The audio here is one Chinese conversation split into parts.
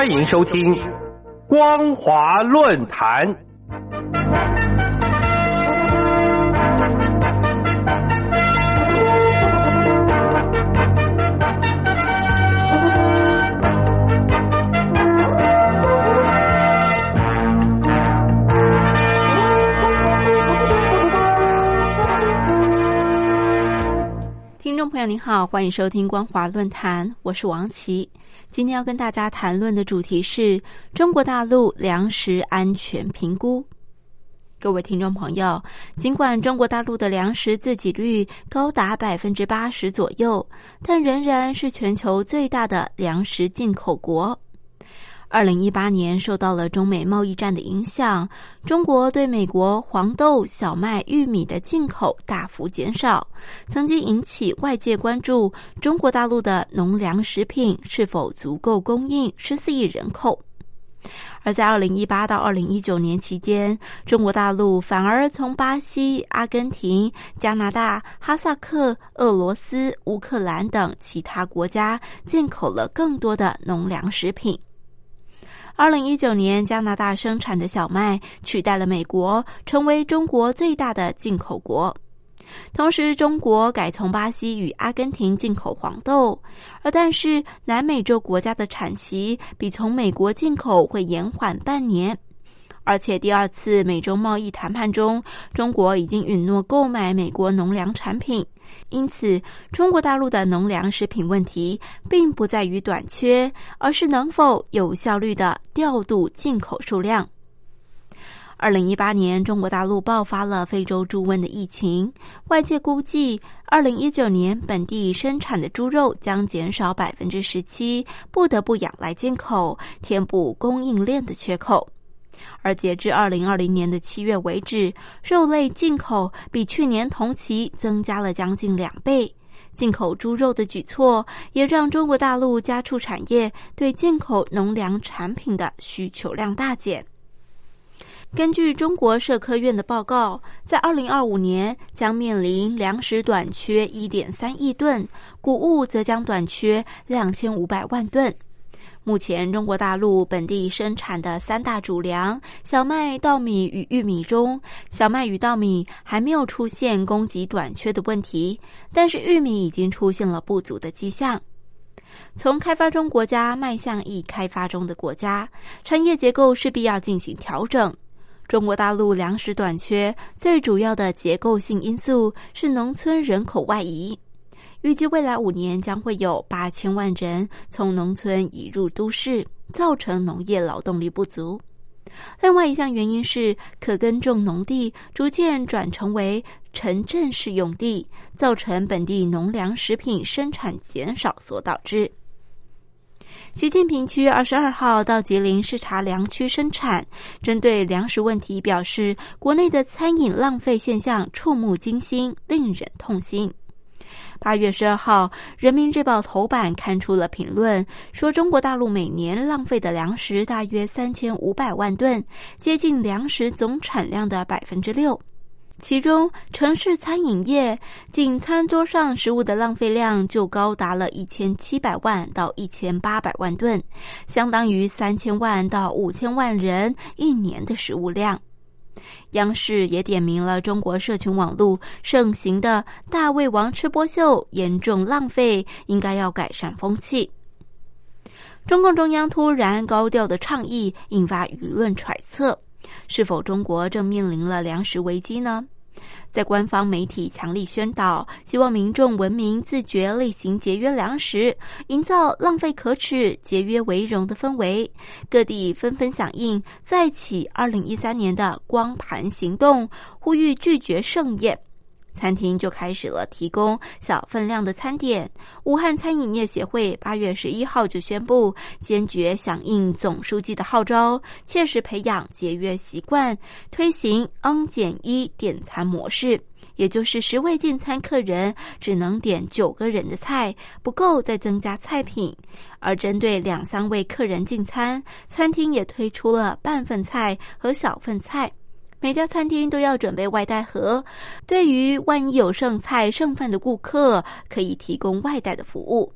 欢迎收听《光华论坛》。朋友您好，欢迎收听光华论坛，我是王琦。今天要跟大家谈论的主题是中国大陆粮食安全评估。各位听众朋友，尽管中国大陆的粮食自给率高达百分之八十左右，但仍然是全球最大的粮食进口国。二零一八年受到了中美贸易战的影响，中国对美国黄豆、小麦、玉米的进口大幅减少，曾经引起外界关注中国大陆的农粮食品是否足够供应十四亿人口。而在二零一八到二零一九年期间，中国大陆反而从巴西、阿根廷、加拿大、哈萨克、俄罗斯、乌克兰等其他国家进口了更多的农粮食品。二零一九年，加拿大生产的小麦取代了美国，成为中国最大的进口国。同时，中国改从巴西与阿根廷进口黄豆，而但是南美洲国家的产期比从美国进口会延缓半年。而且，第二次美洲贸易谈判中，中国已经允诺购买美国农粮产品。因此，中国大陆的农粮食品问题并不在于短缺，而是能否有效率的调度进口数量。二零一八年，中国大陆爆发了非洲猪瘟的疫情，外界估计，二零一九年本地生产的猪肉将减少百分之十七，不得不仰赖进口，填补供应链的缺口。而截至二零二零年的七月为止，肉类进口比去年同期增加了将近两倍。进口猪肉的举措也让中国大陆家畜产业对进口农粮产品的需求量大减。根据中国社科院的报告，在二零二五年将面临粮食短缺一点三亿吨，谷物则将短缺两千五百万吨。目前，中国大陆本地生产的三大主粮——小麦、稻米与玉米中，小麦与稻米还没有出现供给短缺的问题，但是玉米已经出现了不足的迹象。从开发中国家迈向已开发中的国家，产业结构势必要进行调整。中国大陆粮食短缺最主要的结构性因素是农村人口外移。预计未来五年将会有八千万人从农村移入都市，造成农业劳动力不足。另外一项原因是可耕种农地逐渐转成为城镇式用地，造成本地农粮食品生产减少所导致。习近平七月二十二号到吉林视察粮区生产，针对粮食问题表示，国内的餐饮浪费现象触目惊心，令人痛心。八月十二号，《人民日报》头版刊出了评论，说中国大陆每年浪费的粮食大约三千五百万吨，接近粮食总产量的百分之六。其中，城市餐饮业仅餐桌上食物的浪费量就高达了一千七百万到一千八百万吨，相当于三千万到五千万人一年的食物量。央视也点名了中国社群网络盛行的大胃王吃播秀，严重浪费，应该要改善风气。中共中央突然高调的倡议，引发舆论揣测：是否中国正面临了粮食危机呢？在官方媒体强力宣导，希望民众文明自觉，例行节约粮食，营造浪费可耻、节约为荣的氛围。各地纷纷响应，再起二零一三年的光盘行动，呼吁拒绝盛宴。餐厅就开始了提供小分量的餐点。武汉餐饮业协会八月十一号就宣布，坚决响应总书记的号召，切实培养节约习惯，推行 N 减一点餐模式，也就是十位进餐客人只能点九个人的菜，不够再增加菜品。而针对两三位客人进餐，餐厅也推出了半份菜和小份菜。每家餐厅都要准备外带盒，对于万一有剩菜剩饭的顾客，可以提供外带的服务。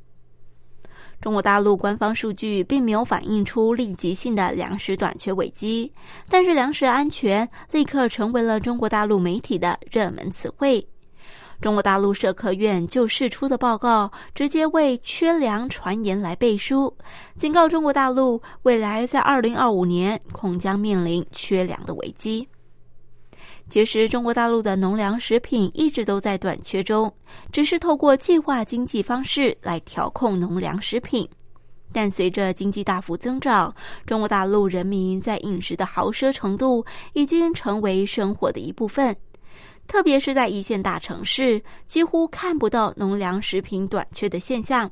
中国大陆官方数据并没有反映出立即性的粮食短缺危机，但是粮食安全立刻成为了中国大陆媒体的热门词汇。中国大陆社科院就释出的报告，直接为缺粮传言来背书，警告中国大陆未来在二零二五年恐将面临缺粮的危机。其实，中国大陆的农粮食品一直都在短缺中，只是透过计划经济方式来调控农粮食品。但随着经济大幅增长，中国大陆人民在饮食的豪奢程度已经成为生活的一部分。特别是在一线大城市，几乎看不到农粮食品短缺的现象；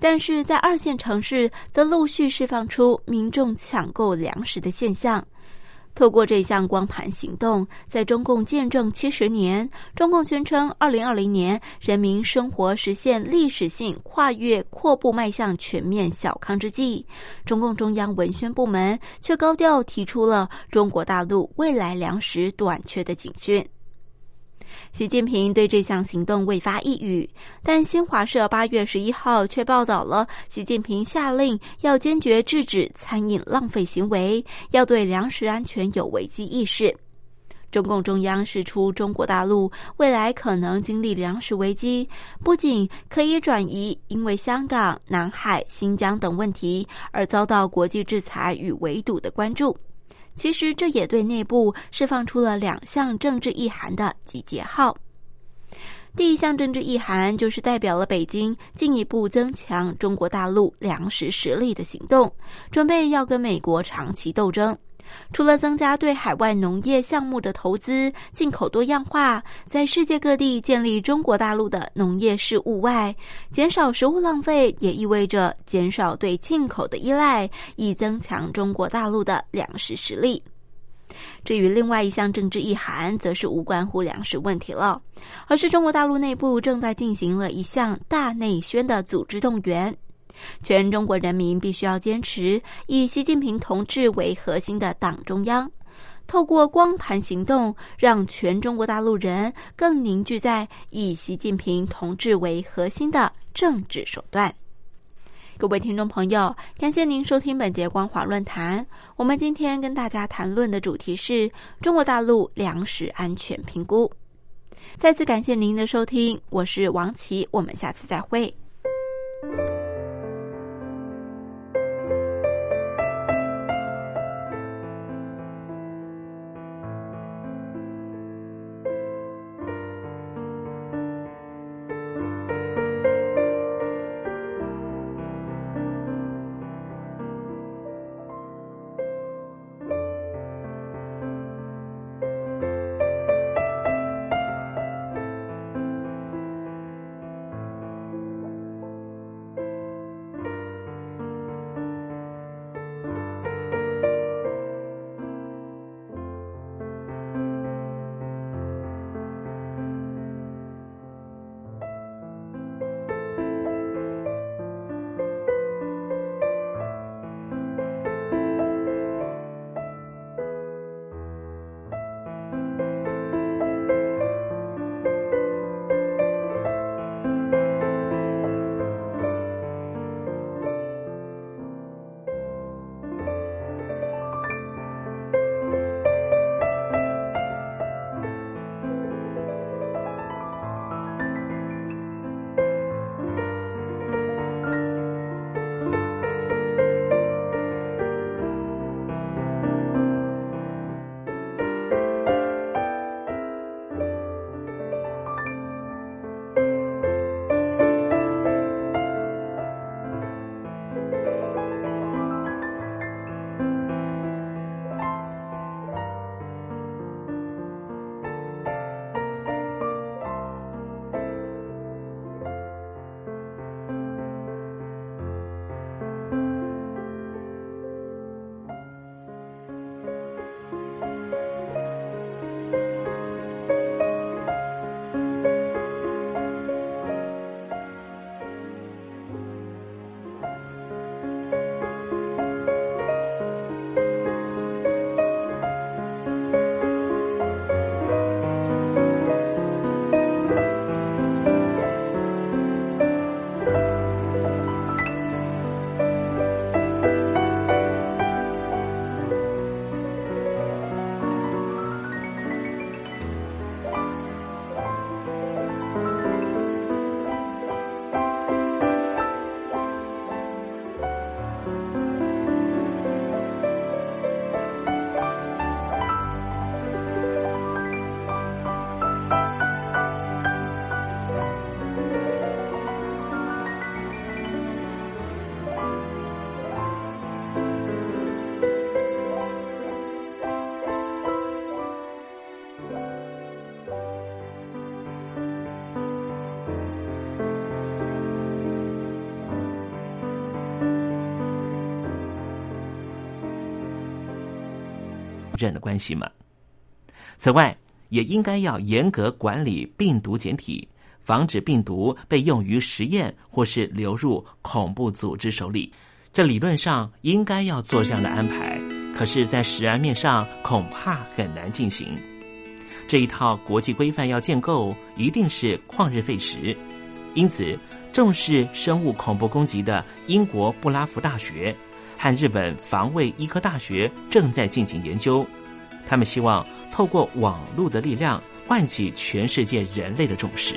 但是在二线城市，则陆续释放出民众抢购粮食的现象。透过这项光盘行动，在中共建政七十年，中共宣称二零二零年人民生活实现历史性跨越，阔步迈向全面小康之际，中共中央文宣部门却高调提出了中国大陆未来粮食短缺的警讯。习近平对这项行动未发一语，但新华社八月十一号却报道了习近平下令要坚决制止餐饮浪费行为，要对粮食安全有危机意识。中共中央释出中国大陆未来可能经历粮食危机，不仅可以转移因为香港、南海、新疆等问题而遭到国际制裁与围堵的关注。其实，这也对内部释放出了两项政治意涵的集结号。第一项政治意涵就是代表了北京进一步增强中国大陆粮食实力的行动，准备要跟美国长期斗争。除了增加对海外农业项目的投资、进口多样化，在世界各地建立中国大陆的农业事务外，减少食物浪费也意味着减少对进口的依赖，以增强中国大陆的粮食实力。至于另外一项政治意涵，则是无关乎粮食问题了，而是中国大陆内部正在进行了一项大内宣的组织动员。全中国人民必须要坚持以习近平同志为核心的党中央，透过光盘行动，让全中国大陆人更凝聚在以习近平同志为核心的政治手段。各位听众朋友，感谢您收听本节光华论坛。我们今天跟大家谈论的主题是中国大陆粮食安全评估。再次感谢您的收听，我是王琦，我们下次再会。任的关系吗？此外，也应该要严格管理病毒检体，防止病毒被用于实验或是流入恐怖组织手里。这理论上应该要做这样的安排，可是，在实案面上恐怕很难进行。这一套国际规范要建构，一定是旷日费时。因此，重视生物恐怖攻击的英国布拉夫大学和日本防卫医科大学正在进行研究。他们希望透过网络的力量，唤起全世界人类的重视。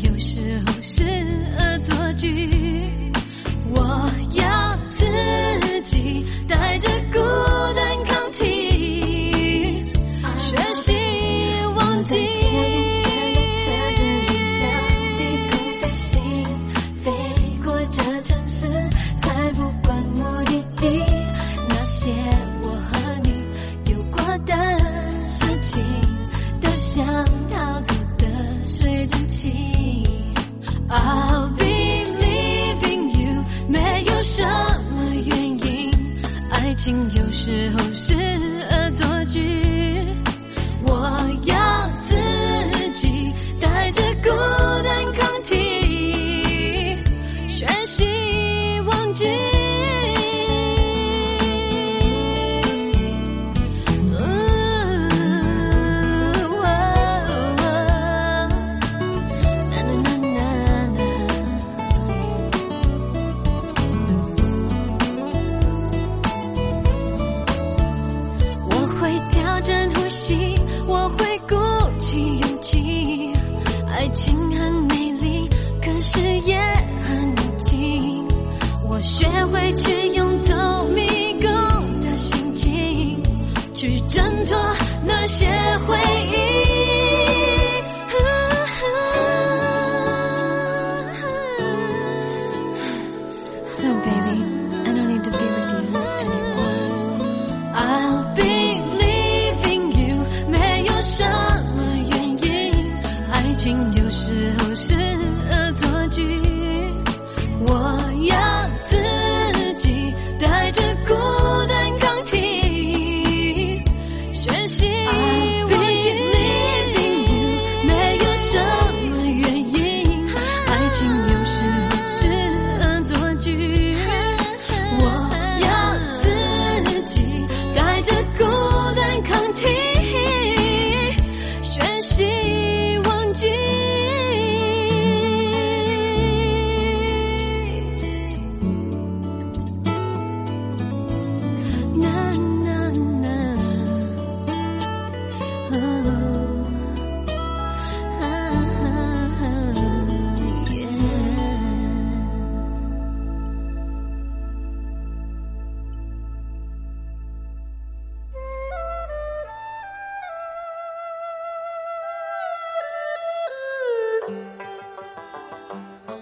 有时候是恶作剧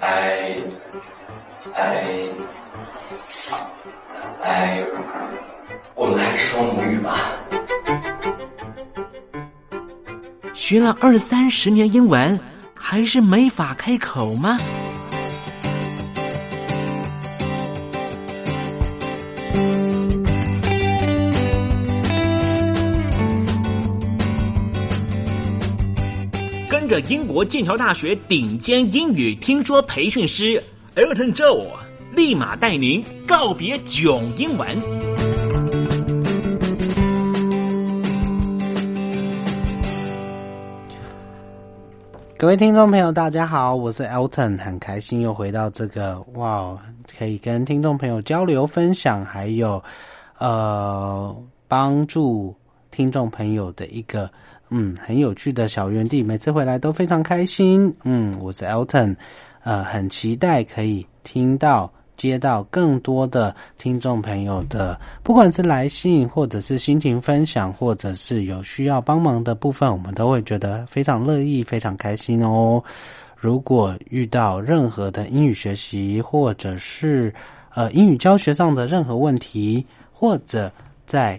I, I, I, 我们还是说母语吧。学了二三十年英文，还是没法开口吗？英国剑桥大学顶尖英语听说培训师 Elton Joe，立马带您告别囧英文。各位听众朋友，大家好，我是 Elton，很开心又回到这个哇，可以跟听众朋友交流分享，还有呃帮助听众朋友的一个嗯很有趣的小园地，每次回来都非常开心。嗯，我是 Elton，呃，很期待可以听到。接到更多的听众朋友的，不管是来信，或者是心情分享，或者是有需要帮忙的部分，我们都会觉得非常乐意、非常开心哦。如果遇到任何的英语学习，或者是呃英语教学上的任何问题，或者在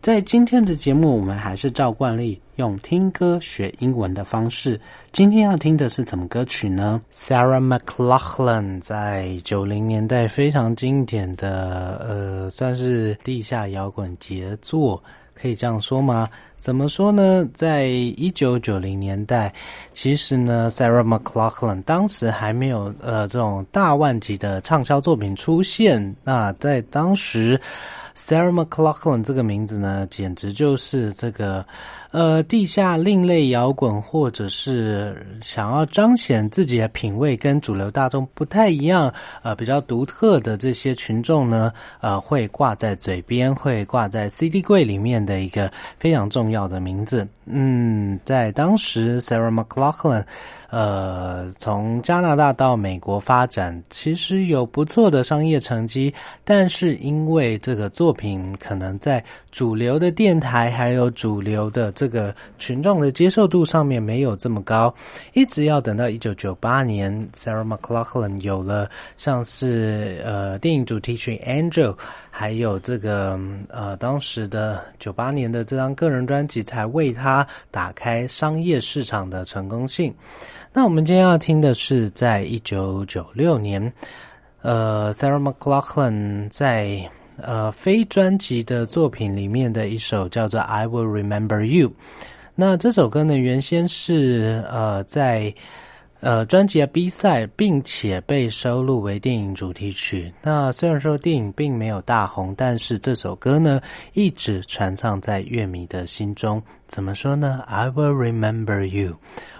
在今天的节目，我们还是照惯例用听歌学英文的方式。今天要听的是什么歌曲呢？Sarah McLachlan 在九零年代非常经典的，呃，算是地下摇滚杰作，可以这样说吗？怎么说呢？在一九九零年代，其实呢，Sarah McLachlan 当时还没有呃这种大万级的畅销作品出现。那在当时。Sarah McLachlan 这个名字呢，简直就是这个，呃，地下另类摇滚，或者是想要彰显自己的品味跟主流大众不太一样，呃，比较独特的这些群众呢，呃，会挂在嘴边，会挂在 CD 柜里面的一个非常重要的名字。嗯，在当时，Sarah McLachlan。呃，从加拿大到美国发展，其实有不错的商业成绩，但是因为这个作品可能在主流的电台还有主流的这个群众的接受度上面没有这么高，一直要等到一九九八年，Sarah McLachlan 有了像是呃电影主题曲《Angel》，还有这个呃当时的九八年的这张个人专辑，才为他打开商业市场的成功性。那我们今天要听的是，在一九九六年，呃，Sarah McLachlan 在呃非专辑的作品里面的一首叫做《I Will Remember You》。那这首歌呢，原先是呃在呃专辑的 B 赛，并且被收录为电影主题曲。那虽然说电影并没有大红，但是这首歌呢，一直传唱在乐迷的心中。怎么说呢？I will remember you。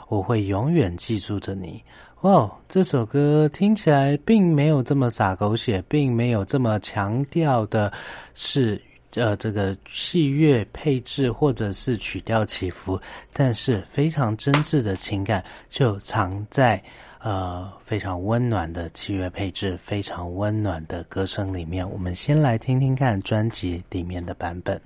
我会永远记住着你。哇，这首歌听起来并没有这么洒狗血，并没有这么强调的是呃这个器乐配置或者是曲调起伏，但是非常真挚的情感就藏在呃非常温暖的器乐配置、非常温暖的歌声里面。我们先来听听看专辑里面的版本。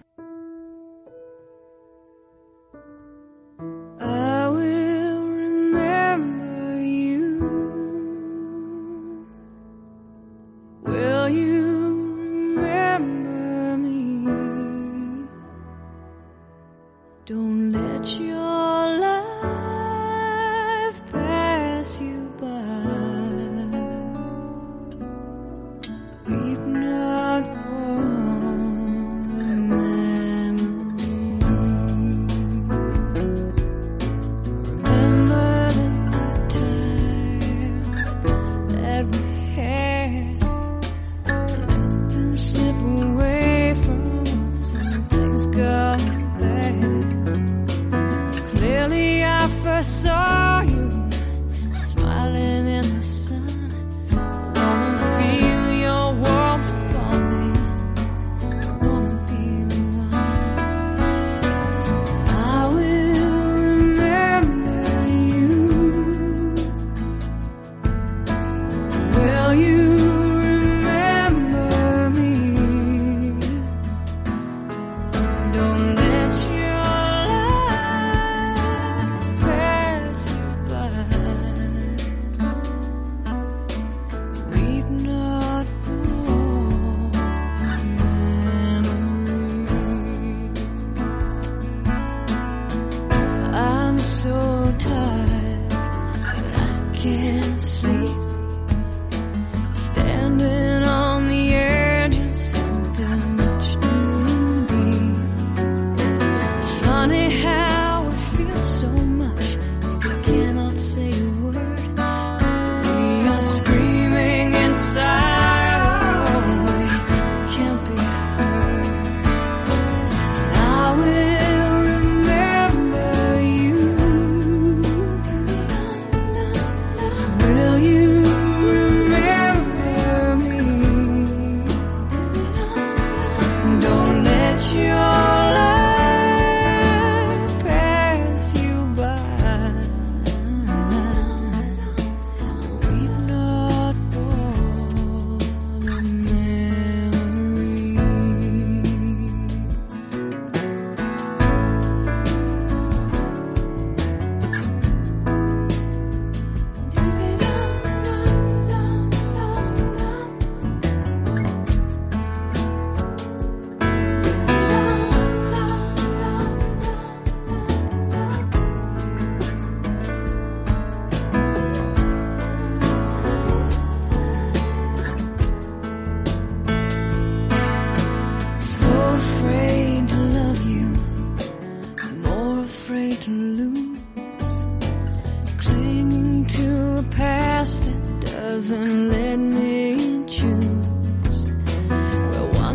I saw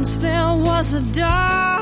once there was a darkness,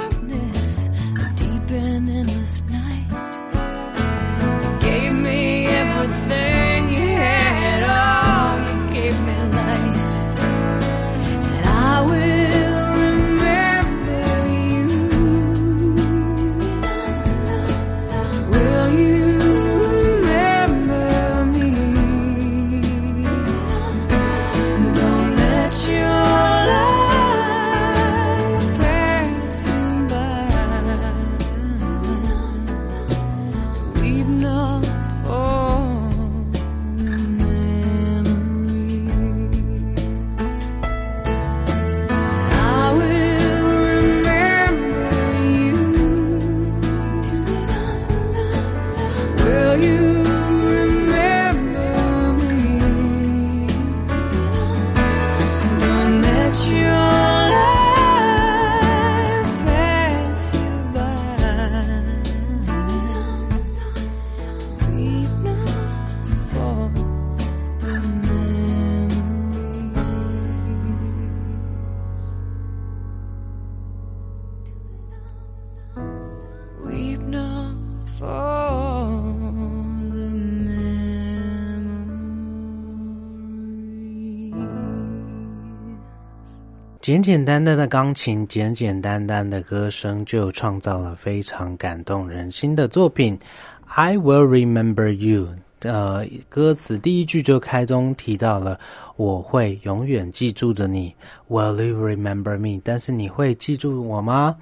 简简单单的钢琴，简简单单的歌声，就创造了非常感动人心的作品。I will remember you。呃，歌词第一句就开宗提到了我会永远记住着你。Will you remember me？但是你会记住我吗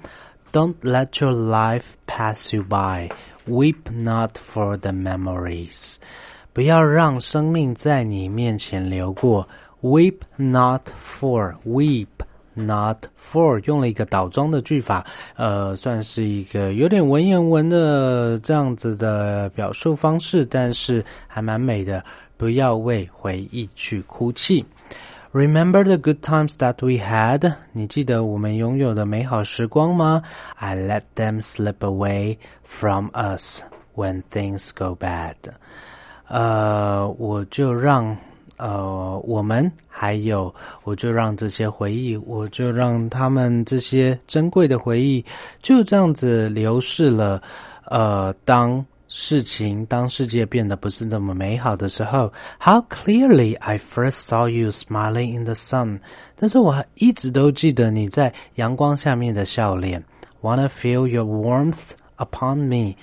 ？Don't let your life pass you by. Weep not for the memories. 不要让生命在你面前流过。Weep not for weep not for 用了一个倒装的句法，呃，算是一个有点文言文的这样子的表述方式，但是还蛮美的。不要为回忆去哭泣。Remember the good times that we had？你记得我们拥有的美好时光吗？I let them slip away from us when things go bad。呃，我就让呃我们还有，我就让这些回忆，我就让他们这些珍贵的回忆就这样子流逝了。呃，当事情当世界变得不是那么美好的时候，How clearly I first saw you smiling in the sun。但是我一直都记得你在阳光下面的笑脸。Wanna feel your warmth upon me.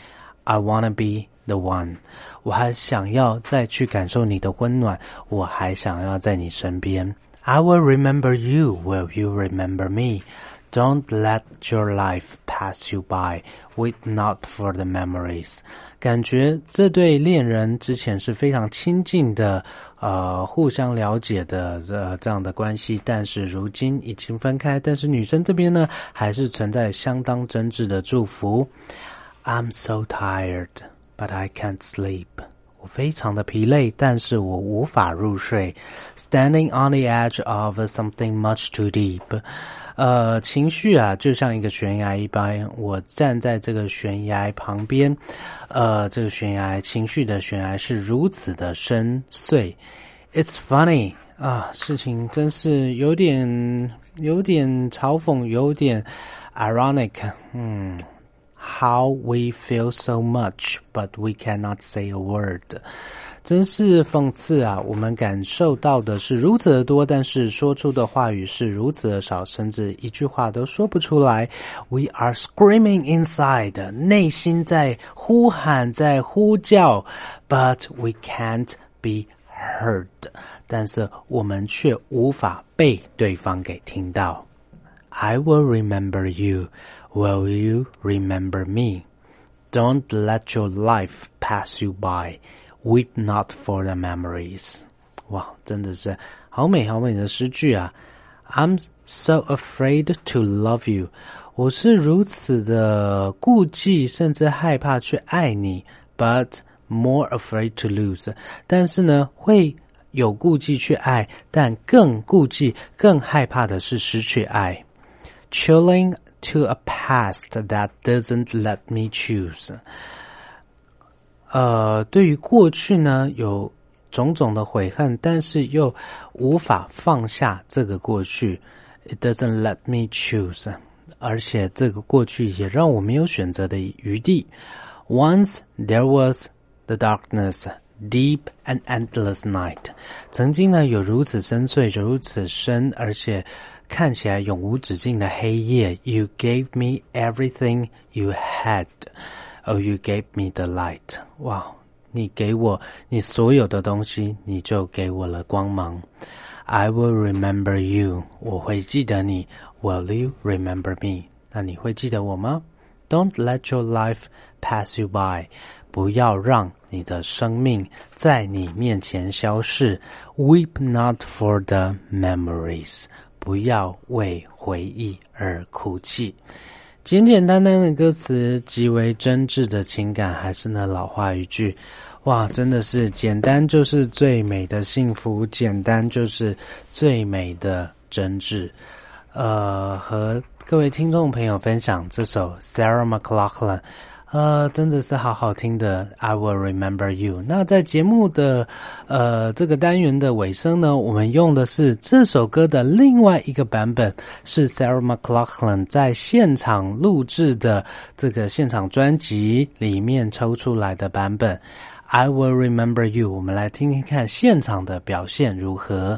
I wanna be the one。我还想要再去感受你的温暖，我还想要在你身边。I will remember you. Will you remember me? Don't let your life pass you by. Wait not for the memories. 感觉这对恋人之前是非常亲近的，呃，互相了解的呃这样的关系，但是如今已经分开。但是女生这边呢，还是存在相当真挚的祝福。I'm so tired, but I can't sleep. 我非常的疲累，但是我无法入睡。Standing on the edge of something much too deep，呃，情绪啊，就像一个悬崖一般。我站在这个悬崖旁边，呃，这个悬崖情绪的悬崖是如此的深邃。It's funny 啊，事情真是有点有点嘲讽，有点 ironic。嗯。 How we feel so much, but we cannot say a word，真是讽刺啊！我们感受到的是如此的多，但是说出的话语是如此的少，甚至一句话都说不出来。We are screaming inside，内心在呼喊，在呼叫，but we can't be heard，但是我们却无法被对方给听到。I will remember you. Will you remember me? Don't let your life pass you by. Weep not for the memories. 哇，真的是好美好美的诗句啊！I'm so afraid to love you. 我是如此的顾忌，甚至害怕去爱你，but more afraid to lose. 但是呢，会有顾忌去爱，但更顾忌、更害怕的是失去爱。Chilling to a past that doesn't let me choose。呃，对于过去呢，有 种种的悔恨，但是又无法放下这个过去。It doesn't let me choose，而且这个过去也让我没有选择的余地。Once there was the darkness, deep and endless night。曾经呢，有如此深邃、如此深，而且 看起来永无止境的黑夜。You gave me everything you had. Oh, you gave me the light. 哇，你给我你所有的东西，你就给我了光芒。I will remember you. 我会记得你。Will you remember me? 那你会记得我吗？Don't let your life pass you by. 不要让你的生命在你面前消逝。Weep not for the memories. 不要为回忆而哭泣。简简单单的歌词，极为真挚的情感，还是那老话一句，哇，真的是简单就是最美的幸福，简单就是最美的真挚。呃，和各位听众朋友分享这首 Sarah McLachlan。呃，真的是好好听的。I will remember you。那在节目的呃这个单元的尾声呢，我们用的是这首歌的另外一个版本，是 Sarah McLachlan 在现场录制的这个现场专辑里面抽出来的版本。I will remember you。我们来听听看现场的表现如何。